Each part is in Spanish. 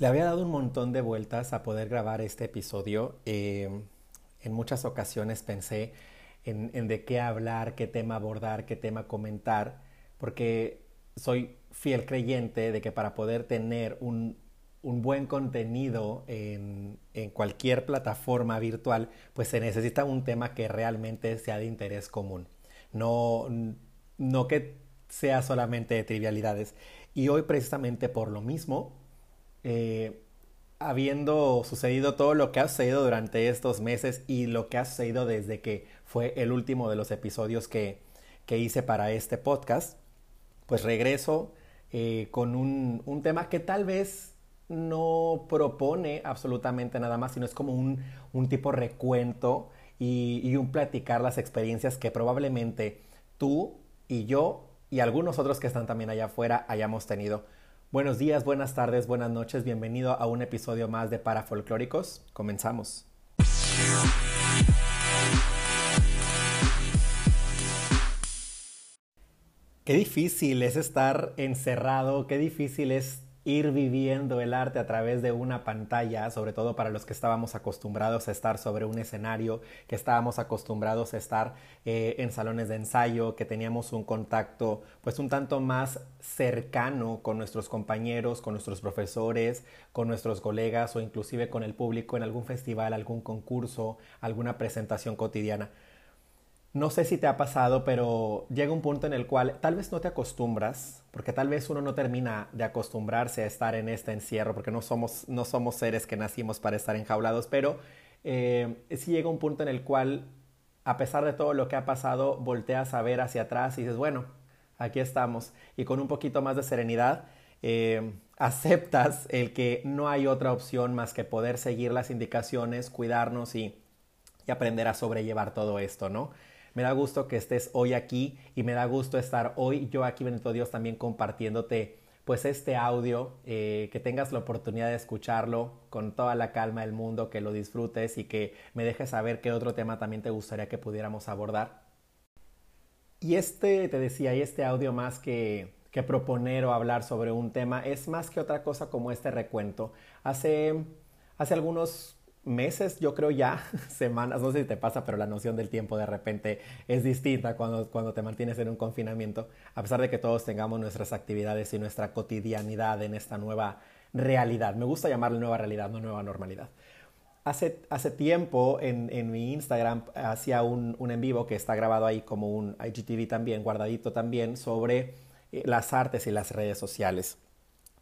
Le había dado un montón de vueltas a poder grabar este episodio. Eh, en muchas ocasiones pensé en, de qué hablar, qué tema abordar, qué tema comentar, porque soy fiel creyente de que para poder tener un, buen contenido en, en, cualquier plataforma virtual, pues se necesita un tema que realmente sea de interés común. No, no que sea solamente de trivialidades. Y hoy precisamente por lo mismo eh, habiendo sucedido todo lo que ha sucedido durante estos meses y lo que ha sucedido desde que fue el último de los episodios que, que hice para este podcast, pues regreso eh, con un, un, tema que tal vez no propone absolutamente nada más, sino es como un, un tipo recuento y, y un platicar las experiencias que probablemente tú y yo y algunos otros que están también allá afuera hayamos tenido. Buenos días, buenas tardes, buenas noches, bienvenido a un episodio más de Parafolclóricos. Comenzamos. Qué difícil es estar encerrado, qué difícil es ir viviendo el arte a través de una pantalla, sobre todo para los que estábamos acostumbrados a estar sobre un escenario, que estábamos acostumbrados a estar eh, en salones de ensayo, que teníamos un contacto pues un tanto más cercano con nuestros compañeros, con nuestros profesores, con nuestros colegas o inclusive con el público en algún festival, algún concurso, alguna presentación cotidiana. No sé si te ha pasado, pero llega un punto en el cual tal vez no te acostumbras, porque tal vez uno no termina de acostumbrarse a estar en este encierro, porque no somos, no somos seres que nacimos para estar enjaulados, pero eh, sí llega un punto en el cual, a pesar de todo lo que ha pasado, volteas a ver hacia atrás y dices, bueno, aquí estamos, y con un poquito más de serenidad, eh, aceptas el que no hay otra opción más que poder seguir las indicaciones, cuidarnos y, y aprender a sobrellevar todo esto, ¿no? Me da gusto que estés hoy aquí y me da gusto estar hoy yo aquí, Benito Dios, también compartiéndote pues este audio, eh, que tengas la oportunidad de escucharlo con toda la calma del mundo, que lo disfrutes y que me dejes saber qué otro tema también te gustaría que pudiéramos abordar. Y este, te decía, y este audio más que, que proponer o hablar sobre un tema es más que otra cosa como este recuento. Hace, hace algunos meses, yo creo ya, semanas, no sé si te pasa, pero la noción del tiempo de repente es distinta cuando, cuando te mantienes en un confinamiento, a pesar de que todos tengamos nuestras actividades y nuestra cotidianidad en esta nueva realidad. Me gusta llamarle nueva realidad, no nueva normalidad. Hace, hace tiempo en, en mi Instagram hacía un, un en vivo que está grabado ahí como un IGTV también, guardadito también, sobre eh, las artes y las redes sociales.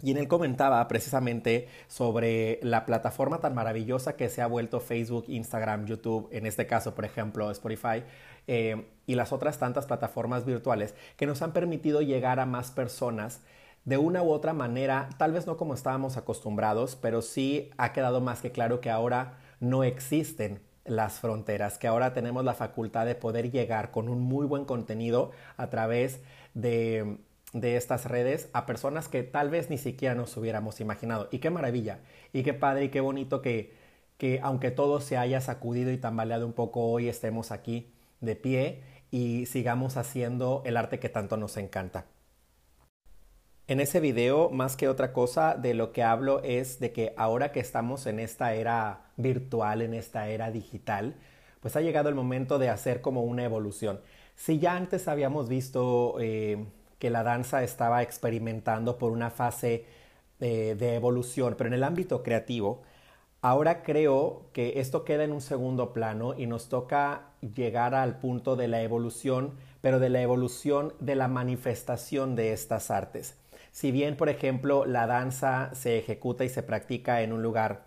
Y en él comentaba precisamente sobre la plataforma tan maravillosa que se ha vuelto Facebook, Instagram, YouTube, en este caso, por ejemplo, Spotify, eh, y las otras tantas plataformas virtuales que nos han permitido llegar a más personas de una u otra manera, tal vez no como estábamos acostumbrados, pero sí ha quedado más que claro que ahora no existen las fronteras, que ahora tenemos la facultad de poder llegar con un muy buen contenido a través de de estas redes a personas que tal vez ni siquiera nos hubiéramos imaginado. Y qué maravilla, y qué padre y qué bonito que, que aunque todo se haya sacudido y tambaleado un poco, hoy estemos aquí de pie y sigamos haciendo el arte que tanto nos encanta. En ese video, más que otra cosa, de lo que hablo es de que ahora que estamos en esta era virtual, en esta era digital, pues ha llegado el momento de hacer como una evolución. Si ya antes habíamos visto eh, que la danza estaba experimentando por una fase eh, de evolución, pero en el ámbito creativo, ahora creo que esto queda en un segundo plano y nos toca llegar al punto de la evolución, pero de la evolución de la manifestación de estas artes. Si bien, por ejemplo, la danza se ejecuta y se practica en un lugar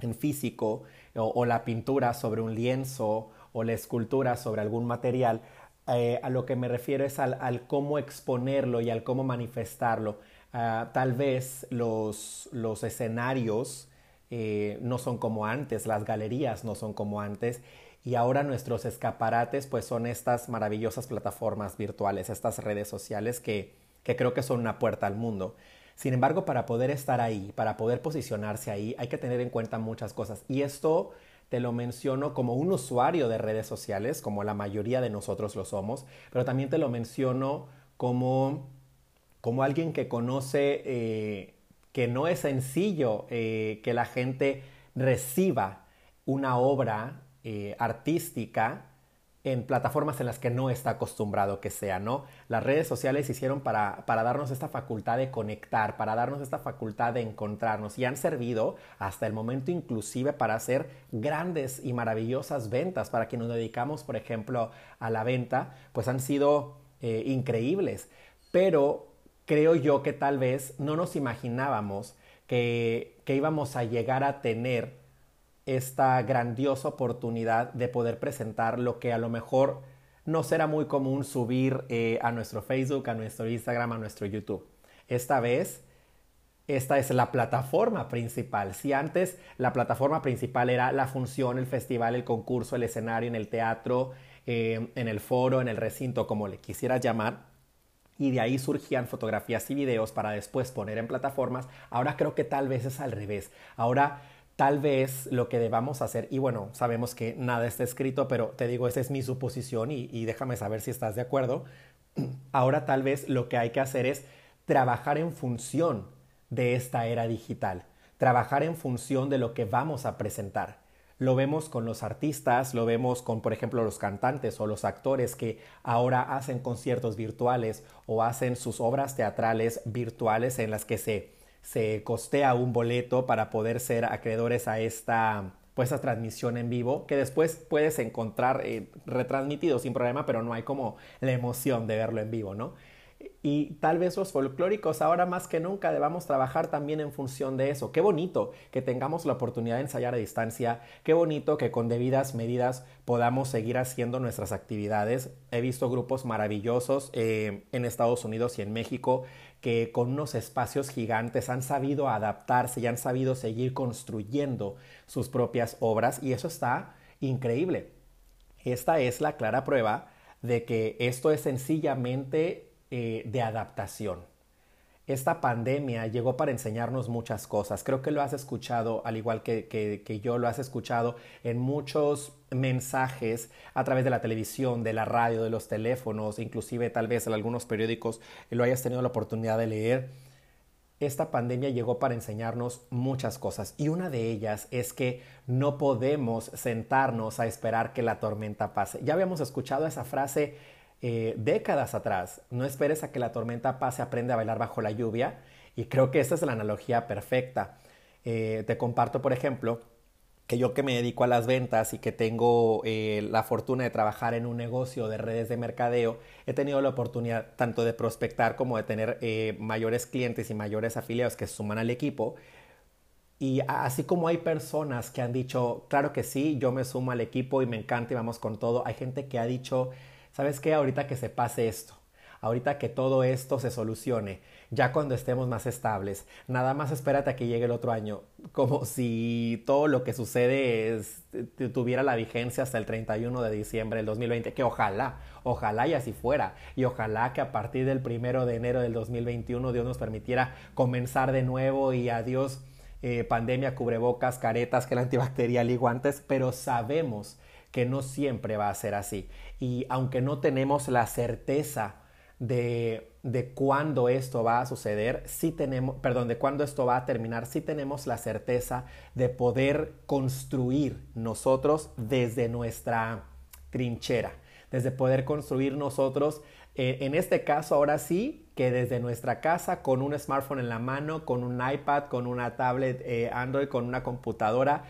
en físico, o la pintura sobre un lienzo, o la escultura sobre algún material, eh, a lo que me refiero es al, cómo exponerlo y al cómo manifestarlo. Ah, tal vez los, los escenarios eh, no son como antes, las galerías no son como antes y ahora nuestros escaparates pues son estas maravillosas plataformas virtuales, estas redes sociales que, que creo que son una puerta al mundo. Sin embargo, para poder estar ahí, para poder posicionarse ahí, hay que tener en cuenta muchas cosas. Y esto te lo menciono como un usuario de redes sociales, como la mayoría de nosotros lo somos, pero también te lo menciono como, como alguien que conoce eh, que no es sencillo eh, que la gente reciba una obra eh, artística en plataformas en las que no está acostumbrado que sea, ¿no? Las redes sociales hicieron para, para, darnos esta facultad de conectar, para darnos esta facultad de encontrarnos y han servido hasta el momento inclusive para hacer grandes y maravillosas ventas. Para quienes nos dedicamos, por ejemplo, a la venta, pues han sido eh, increíbles. Pero creo yo que tal vez no nos imaginábamos que, que íbamos a llegar a tener esta grandiosa oportunidad de poder presentar lo que a lo mejor no será muy común subir eh, a nuestro Facebook, a nuestro Instagram, a nuestro YouTube. Esta vez, esta es la plataforma principal. Si antes la plataforma principal era la función, el festival, el concurso, el escenario, en el teatro, eh, en el foro, en el recinto, como le quisieras llamar, y de ahí surgían fotografías y videos para después poner en plataformas, ahora creo que tal vez es al revés. Ahora tal vez lo que debamos hacer, y bueno, sabemos que nada está escrito, pero te digo, esa es mi suposición y, déjame saber si estás de acuerdo. Ahora tal vez lo que hay que hacer es trabajar en función de esta era digital, trabajar en función de lo que vamos a presentar. Lo vemos con los artistas, lo vemos con, por ejemplo, los cantantes o los actores que ahora hacen conciertos virtuales o hacen sus obras teatrales virtuales en las que se se costea un boleto para poder ser acreedores a esta pues transmisión en vivo que después puedes encontrar eh, retransmitido sin problema pero no hay como la emoción de verlo en vivo no y tal vez los folclóricos ahora más que nunca debamos trabajar también en función de eso. Qué bonito que tengamos la oportunidad de ensayar a distancia, qué bonito que con debidas medidas podamos seguir haciendo nuestras actividades. He visto grupos maravillosos eh, en Estados Unidos y en México que con unos espacios gigantes han sabido adaptarse y han sabido seguir construyendo sus propias obras y eso está increíble. Esta es la clara prueba de que esto es sencillamente eh, de adaptación. Esta pandemia llegó para enseñarnos muchas cosas. Creo que lo has escuchado, al igual que, que, yo lo has escuchado en muchos mensajes a través de la televisión, de la radio, de los teléfonos, inclusive tal vez en algunos periódicos lo hayas tenido la oportunidad de leer. Esta pandemia llegó para enseñarnos muchas cosas y una de ellas es que no podemos sentarnos a esperar que la tormenta pase. Ya habíamos escuchado esa frase eh, décadas atrás. No esperes a que la tormenta pase, aprende a bailar bajo la lluvia. Y creo que esa es la analogía perfecta. Eh, te comparto, por ejemplo, que yo que me dedico a las ventas y que tengo eh, la fortuna de trabajar en un negocio de redes de mercadeo, he tenido la oportunidad tanto de prospectar como de tener mayores clientes y mayores afiliados que suman al equipo. Y así como hay personas que han dicho, claro que sí, yo me sumo al equipo y me encanta y vamos con todo, hay gente que ha dicho, ¿sabes qué? Ahorita que se pase esto, ahorita que todo esto se solucione, ya cuando estemos más estables, nada más espérate a que llegue el otro año, como si todo lo que sucede tuviera la vigencia hasta el 31 de diciembre del 2020, que ojalá, ojalá y así fuera, y ojalá que a partir del primero de enero del 2021 Dios nos permitiera comenzar de nuevo y adiós. Eh, pandemia, cubrebocas, caretas, que el antibacterial y guantes, pero sabemos que no siempre va a ser así. Y aunque no tenemos la certeza de, de cuándo esto va a suceder, sí tenemos, perdón, de cuándo esto va a terminar, sí tenemos la certeza de poder construir nosotros desde nuestra trinchera, desde poder construir nosotros, eh, en este caso ahora sí, que desde nuestra casa, con un smartphone en la mano, con un iPad, con una tablet eh, Android, con una computadora,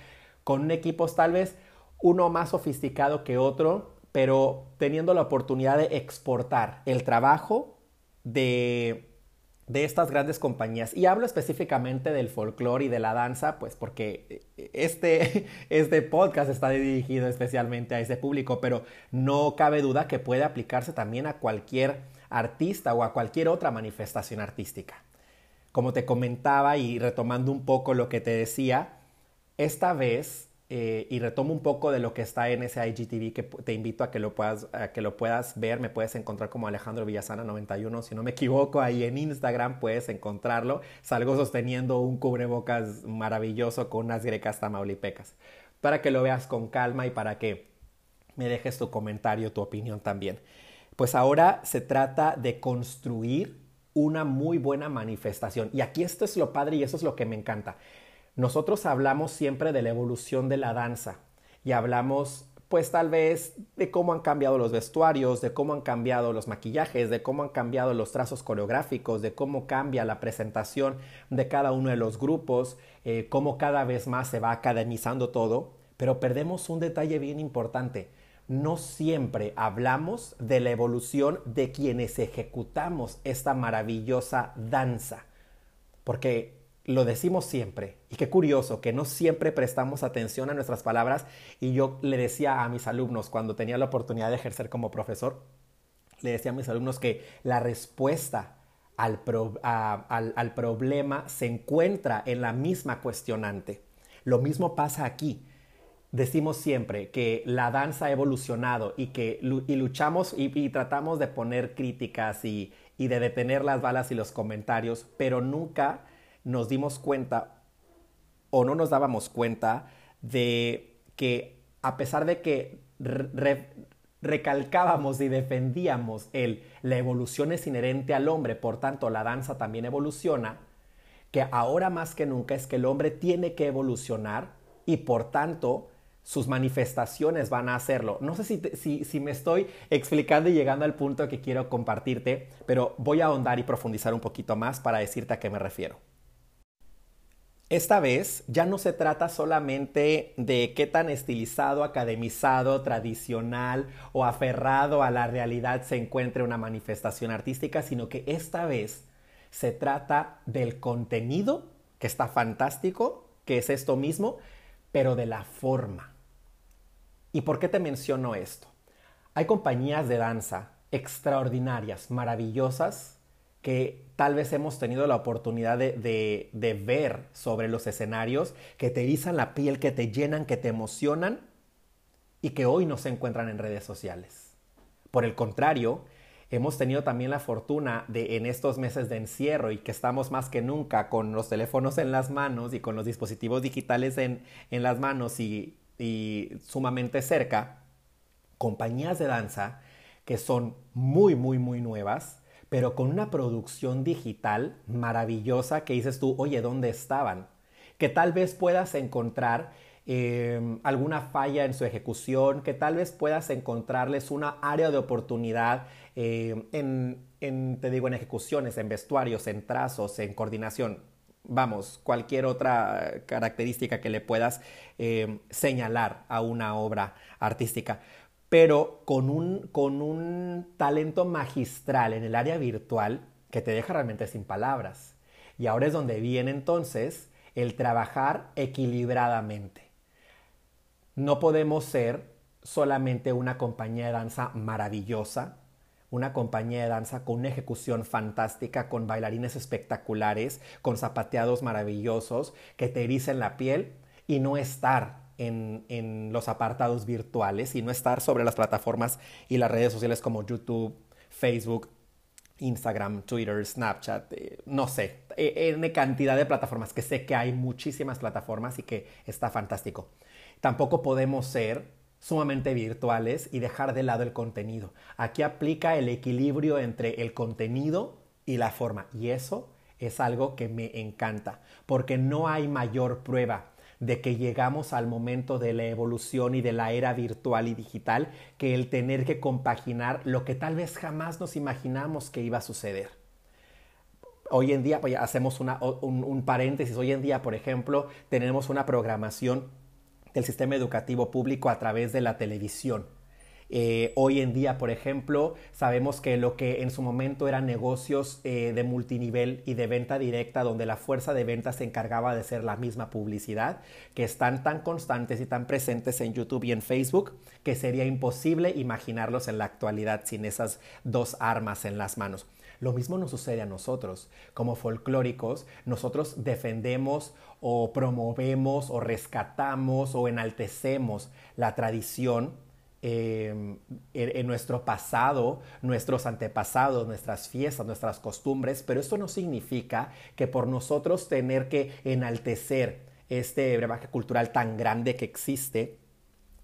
con equipos tal vez uno más sofisticado que otro, pero teniendo la oportunidad de exportar el trabajo de, de estas grandes compañías. Y hablo específicamente del folclore y de la danza, pues porque este, este podcast está dirigido especialmente a ese público, pero no cabe duda que puede aplicarse también a cualquier artista o a cualquier otra manifestación artística. Como te comentaba y retomando un poco lo que te decía, esta vez eh, y retomo un poco de lo que está en ese IGTV que te invito a que lo puedas, a que lo puedas ver. Me puedes encontrar como Alejandro Villasana 91, si no me equivoco, ahí en Instagram puedes encontrarlo. Salgo sosteniendo un cubrebocas maravilloso con unas grecas tamaulipecas. Para que lo veas con calma y para que me dejes tu comentario, tu opinión también. Pues ahora se trata de construir una muy buena manifestación. Y aquí esto es lo padre y eso es lo que me encanta. Nosotros hablamos siempre de la evolución de la danza y hablamos pues tal vez de cómo han cambiado los vestuarios, de cómo han cambiado los maquillajes, de cómo han cambiado los trazos coreográficos, de cómo cambia la presentación de cada uno de los grupos, eh, cómo cada vez más se va academizando todo, pero perdemos un detalle bien importante. No siempre hablamos de la evolución de quienes ejecutamos esta maravillosa danza, porque lo decimos siempre. Y qué curioso que no siempre prestamos atención a nuestras palabras. Y yo le decía a mis alumnos cuando tenía la oportunidad de ejercer como profesor, le decía a mis alumnos que la respuesta al, al problema se encuentra en la misma cuestionante. Lo mismo pasa aquí decimos siempre que la danza ha evolucionado y que y luchamos y, tratamos de poner críticas y, y, de detener las balas y los comentarios, pero nunca nos dimos cuenta o no nos dábamos cuenta de que a pesar de que recalcábamos y defendíamos el la evolución es inherente al hombre, por tanto la danza también evoluciona, que ahora más que nunca es que el hombre tiene que evolucionar y por tanto sus manifestaciones van a hacerlo. No sé si, si, me estoy explicando y llegando al punto que quiero compartirte, pero voy a ahondar y profundizar un poquito más para decirte a qué me refiero. Esta vez ya no se trata solamente de qué tan estilizado, academizado, tradicional o aferrado a la realidad se encuentre una manifestación artística, sino que esta vez se trata del contenido, que está fantástico, que es esto mismo, pero de la forma. ¿Y por qué te menciono esto? Hay compañías de danza extraordinarias, maravillosas, que tal vez hemos tenido la oportunidad de, ver sobre los escenarios, que te erizan la piel, que te llenan, que te emocionan y que hoy no se encuentran en redes sociales. Por el contrario, hemos tenido también la fortuna de en estos meses de encierro y que estamos más que nunca con los teléfonos en las manos y con los dispositivos digitales en, las manos y sumamente cerca, compañías de danza que son muy, muy, muy nuevas, pero con una producción digital maravillosa que dices tú, oye, ¿dónde estaban? Que tal vez puedas encontrar em, alguna falla en su ejecución, que tal vez puedas encontrarles una área de oportunidad em, en, te digo, en ejecuciones, en vestuarios, en trazos, en coordinación. Vamos, cualquier otra característica que le puedas em, señalar a una obra artística pero con un, con un talento magistral en el área virtual que te deja realmente sin palabras. Y ahora es donde viene entonces el trabajar equilibradamente. No podemos ser solamente una compañía de danza maravillosa, una compañía de danza con una ejecución fantástica, con bailarines espectaculares, con zapateados maravillosos que te ericen la piel y no estar en, los apartados virtuales y no estar sobre las plataformas y las redes sociales como YouTube, Facebook, Instagram, Twitter, Snapchat, eh, no sé, en cantidad de plataformas, que sé que hay muchísimas plataformas y que está fantástico. Tampoco podemos ser sumamente virtuales y dejar de lado el contenido. Aquí aplica el equilibrio entre el contenido y la forma y eso es algo que me encanta porque no hay mayor prueba de que llegamos al momento de la evolución y de la era virtual y digital que el tener que compaginar lo que tal vez jamás nos imaginamos que iba a suceder. Hoy en día, pues hacemos un, un paréntesis, hoy en día, por ejemplo, tenemos una programación del sistema educativo público a través de la televisión eh, hoy en día, por ejemplo, sabemos que lo que en su momento eran negocios eh, de multinivel y de venta directa, donde la fuerza de venta se encargaba de ser la misma publicidad, que están tan constantes y tan presentes en YouTube y en Facebook, que sería imposible imaginarlos en la actualidad sin esas dos armas en las manos. Lo mismo nos sucede a nosotros. Como folclóricos, nosotros defendemos o promovemos o rescatamos o enaltecemos la tradición Em, en, nuestro pasado, nuestros antepasados, nuestras fiestas, nuestras costumbres, pero esto no significa que por nosotros tener que enaltecer este brebaje cultural tan grande que existe,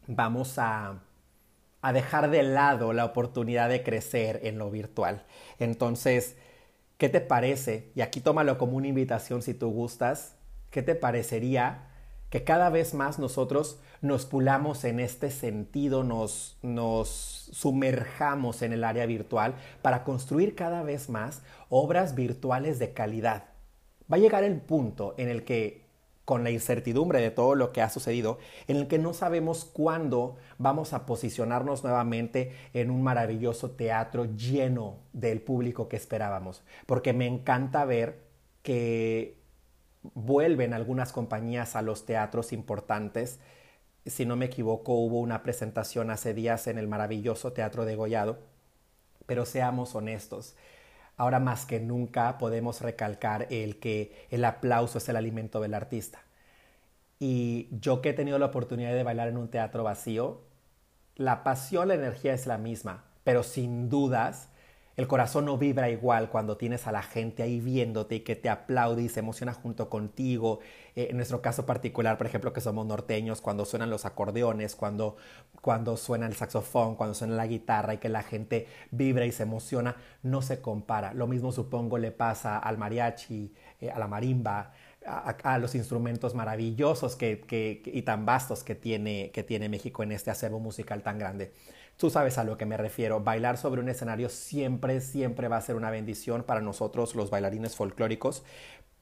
vamos a, a dejar de lado la oportunidad de crecer en lo virtual. Entonces, ¿qué te parece? Y aquí tómalo como una invitación si tú gustas. ¿Qué te parecería que cada vez más nosotros nos pulamos en este sentido, nos, nos sumerjamos en el área virtual para construir cada vez más obras virtuales de calidad? Va a llegar el punto en el que con la incertidumbre de todo lo que ha sucedido, en el que no sabemos cuándo vamos a posicionarnos nuevamente en un maravilloso teatro lleno del público que esperábamos. Porque me encanta ver que vuelven algunas compañías a los teatros importantes. Si no me equivoco, hubo una presentación hace días en el maravilloso Teatro de Gollado. Pero seamos honestos, Ahora más que nunca podemos recalcar el que el aplauso es el alimento del artista. Y yo que he tenido la oportunidad de bailar en un teatro vacío, la pasión, la energía es la misma, pero sin dudas el corazón no vibra igual cuando tienes a la gente ahí viéndote y que te aplaude y se emociona junto contigo. Eh, en nuestro caso particular, por ejemplo, que somos norteños, cuando suenan los acordeones, cuando, cuando suena el saxofón, cuando suena la guitarra y que la gente vibra y se emociona, no se compara. Lo mismo supongo le pasa al mariachi, eh, a la marimba, a, los instrumentos maravillosos que, y tan vastos que tiene, que tiene México en este acervo musical tan grande. Tú sabes a lo que me refiero. Bailar sobre un escenario siempre, siempre va a ser una bendición para nosotros los bailarines folclóricos,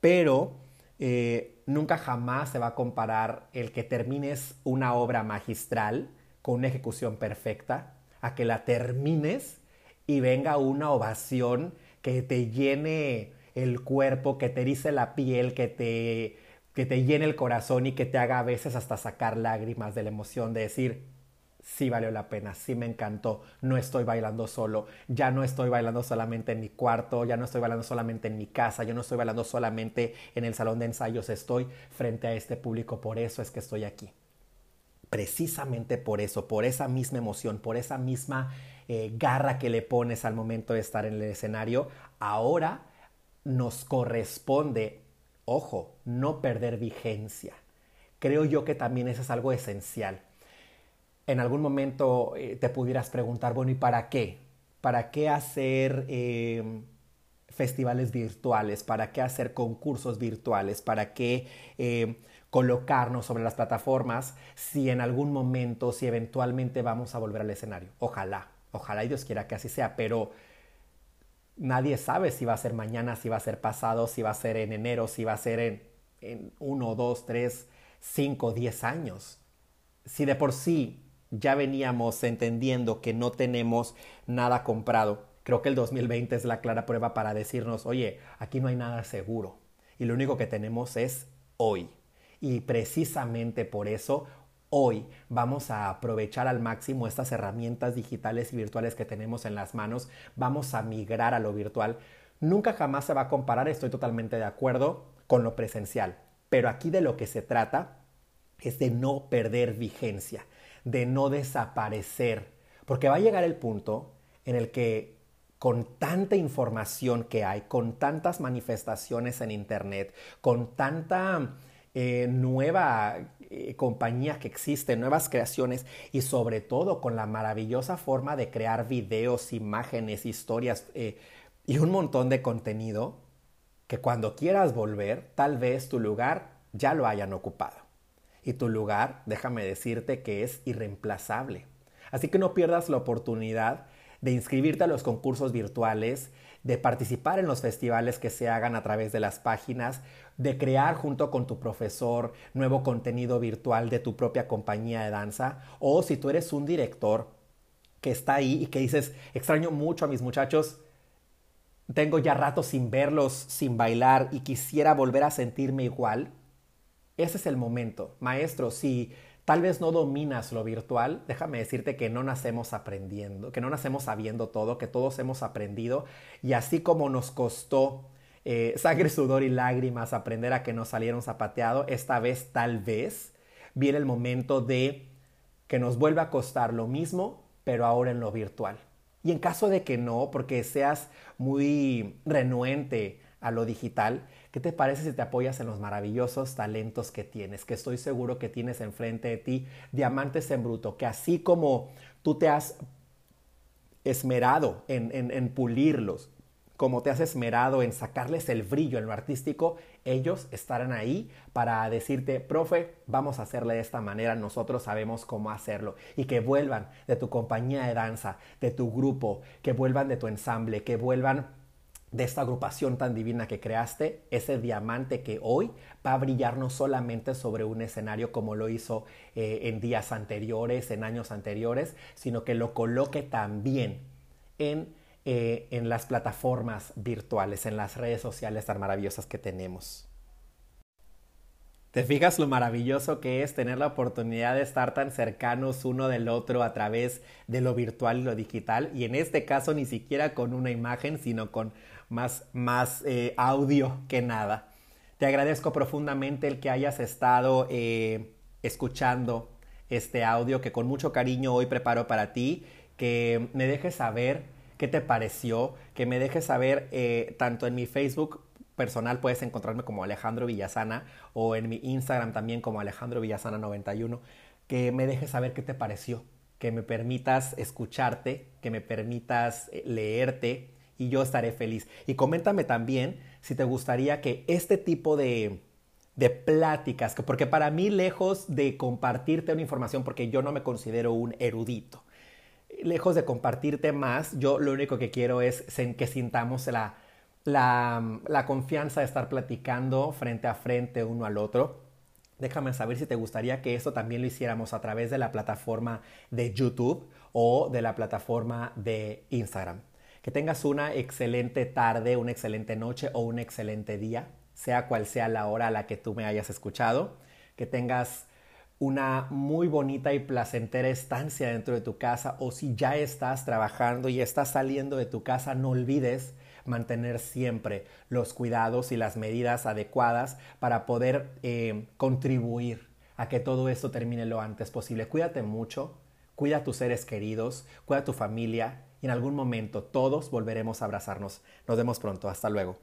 pero eh, nunca jamás se va a comparar el que termines una obra magistral con una ejecución perfecta a que la termines y venga una ovación que te llene el cuerpo, que te erice la piel, que te, que te llene el corazón y que te haga a veces hasta sacar lágrimas de la emoción de decir, sí valió la pena, sí me encantó, no estoy bailando solo, ya no estoy bailando solamente en mi cuarto, ya no estoy bailando solamente en mi casa, yo no estoy bailando solamente en el salón de ensayos, estoy frente a este público, por eso es que estoy aquí. Precisamente por eso, por esa misma emoción, por esa misma eh, garra que le pones al momento de estar en el escenario, ahora nos corresponde, ojo, no perder vigencia. Creo yo que también eso es algo esencial en algún momento eh, te pudieras preguntar, bueno, ¿y para qué? ¿Para qué hacer em, festivales virtuales? ¿Para qué hacer concursos virtuales? ¿Para qué em, colocarnos sobre las plataformas si en algún momento, si eventualmente vamos a volver al escenario? Ojalá, ojalá y Dios quiera que así sea, pero nadie sabe si va a ser mañana, si va a ser pasado, si va a ser en enero, si va a ser en, en uno, dos, tres, cinco, diez años. Si de por sí ya veníamos entendiendo que no tenemos nada comprado. Creo que el 2020 es la clara prueba para decirnos, oye, aquí no hay nada seguro y lo único que tenemos es hoy. Y precisamente por eso hoy vamos a aprovechar al máximo estas herramientas digitales y virtuales que tenemos en las manos, vamos a migrar a lo virtual. Nunca jamás se va a comparar, estoy totalmente de acuerdo, con lo presencial, pero aquí de lo que se trata es de no perder vigencia de no desaparecer, porque va a llegar el punto en el que con tanta información que hay, con tantas manifestaciones en Internet, con tanta eh, nueva eh, compañía que existe, nuevas creaciones y sobre todo con la maravillosa forma de crear videos, imágenes, historias eh, y un montón de contenido, que cuando quieras volver, tal vez tu lugar ya lo hayan ocupado y tu lugar, déjame decirte que es irreemplazable. Así que no pierdas la oportunidad de inscribirte a los concursos virtuales, de participar en los festivales que se hagan a través de las páginas, de crear junto con tu profesor nuevo contenido virtual de tu propia compañía de danza, o si tú eres un director que está ahí y que dices, extraño mucho a mis muchachos, tengo ya rato sin verlos, sin bailar y quisiera volver a sentirme igual, ese es el momento. Maestro, si tal vez no dominas lo virtual, déjame decirte que no nacemos aprendiendo, que no nacemos sabiendo todo, que todos hemos aprendido y así como nos costó eh, sangre, sudor y lágrimas aprender a que nos salieron zapateado, esta vez tal vez viene el momento de que nos vuelva a costar lo mismo, pero ahora en lo virtual. Y en caso de que no, porque seas muy renuente a lo digital, ¿Qué te parece si te apoyas en los maravillosos talentos que tienes? Que estoy seguro que tienes enfrente de ti diamantes en bruto, que así como tú te has esmerado en, en, pulirlos, como te has esmerado en sacarles el brillo en lo artístico, ellos estarán ahí para decirte, profe, vamos a hacerle de esta manera, nosotros sabemos cómo hacerlo. Y que vuelvan de tu compañía de danza, de tu grupo, que vuelvan de tu ensamble, que vuelvan de esta agrupación tan divina que creaste, ese diamante que hoy va a brillar no solamente sobre un escenario como lo hizo eh, en días anteriores, en años anteriores, sino que lo coloque también en eh, en las plataformas virtuales, en las redes sociales tan maravillosas que tenemos. ¿Te fijas lo maravilloso que es tener la oportunidad de estar tan cercanos uno del otro a través de lo virtual y lo digital? Y en este caso ni siquiera con una imagen, sino con más, más eh, audio que nada. Te agradezco profundamente el que hayas estado eh, escuchando este audio que con mucho cariño hoy preparo para ti, que me dejes saber qué te pareció, que me dejes saber eh, tanto en mi Facebook personal puedes encontrarme como Alejandro Villasana o en mi Instagram también como Alejandro Villasana 91, que me dejes saber qué te pareció, que me permitas escucharte, que me permitas eh, leerte y yo estaré feliz. Y coméntame también si te gustaría que este tipo de, de pláticas, porque para mí lejos de compartirte una información, porque yo no me considero un erudito, lejos de compartirte más, yo lo único que quiero es que sintamos la, la, confianza de estar platicando frente a frente uno al otro. Déjame saber si te gustaría que esto también lo hiciéramos a través de la plataforma de YouTube o de la plataforma de Instagram. Que tengas una excelente tarde, una excelente noche o un excelente día, sea cual sea la hora a la que tú me hayas escuchado. Que tengas una muy bonita y placentera estancia dentro de tu casa o si ya estás trabajando y estás saliendo de tu casa, no olvides mantener siempre los cuidados y las medidas adecuadas para poder eh, contribuir a que todo esto termine lo antes posible. Cuídate mucho, cuida a tus seres queridos, cuida a tu familia y en algún momento todos volveremos a abrazarnos. Nos vemos pronto, hasta luego.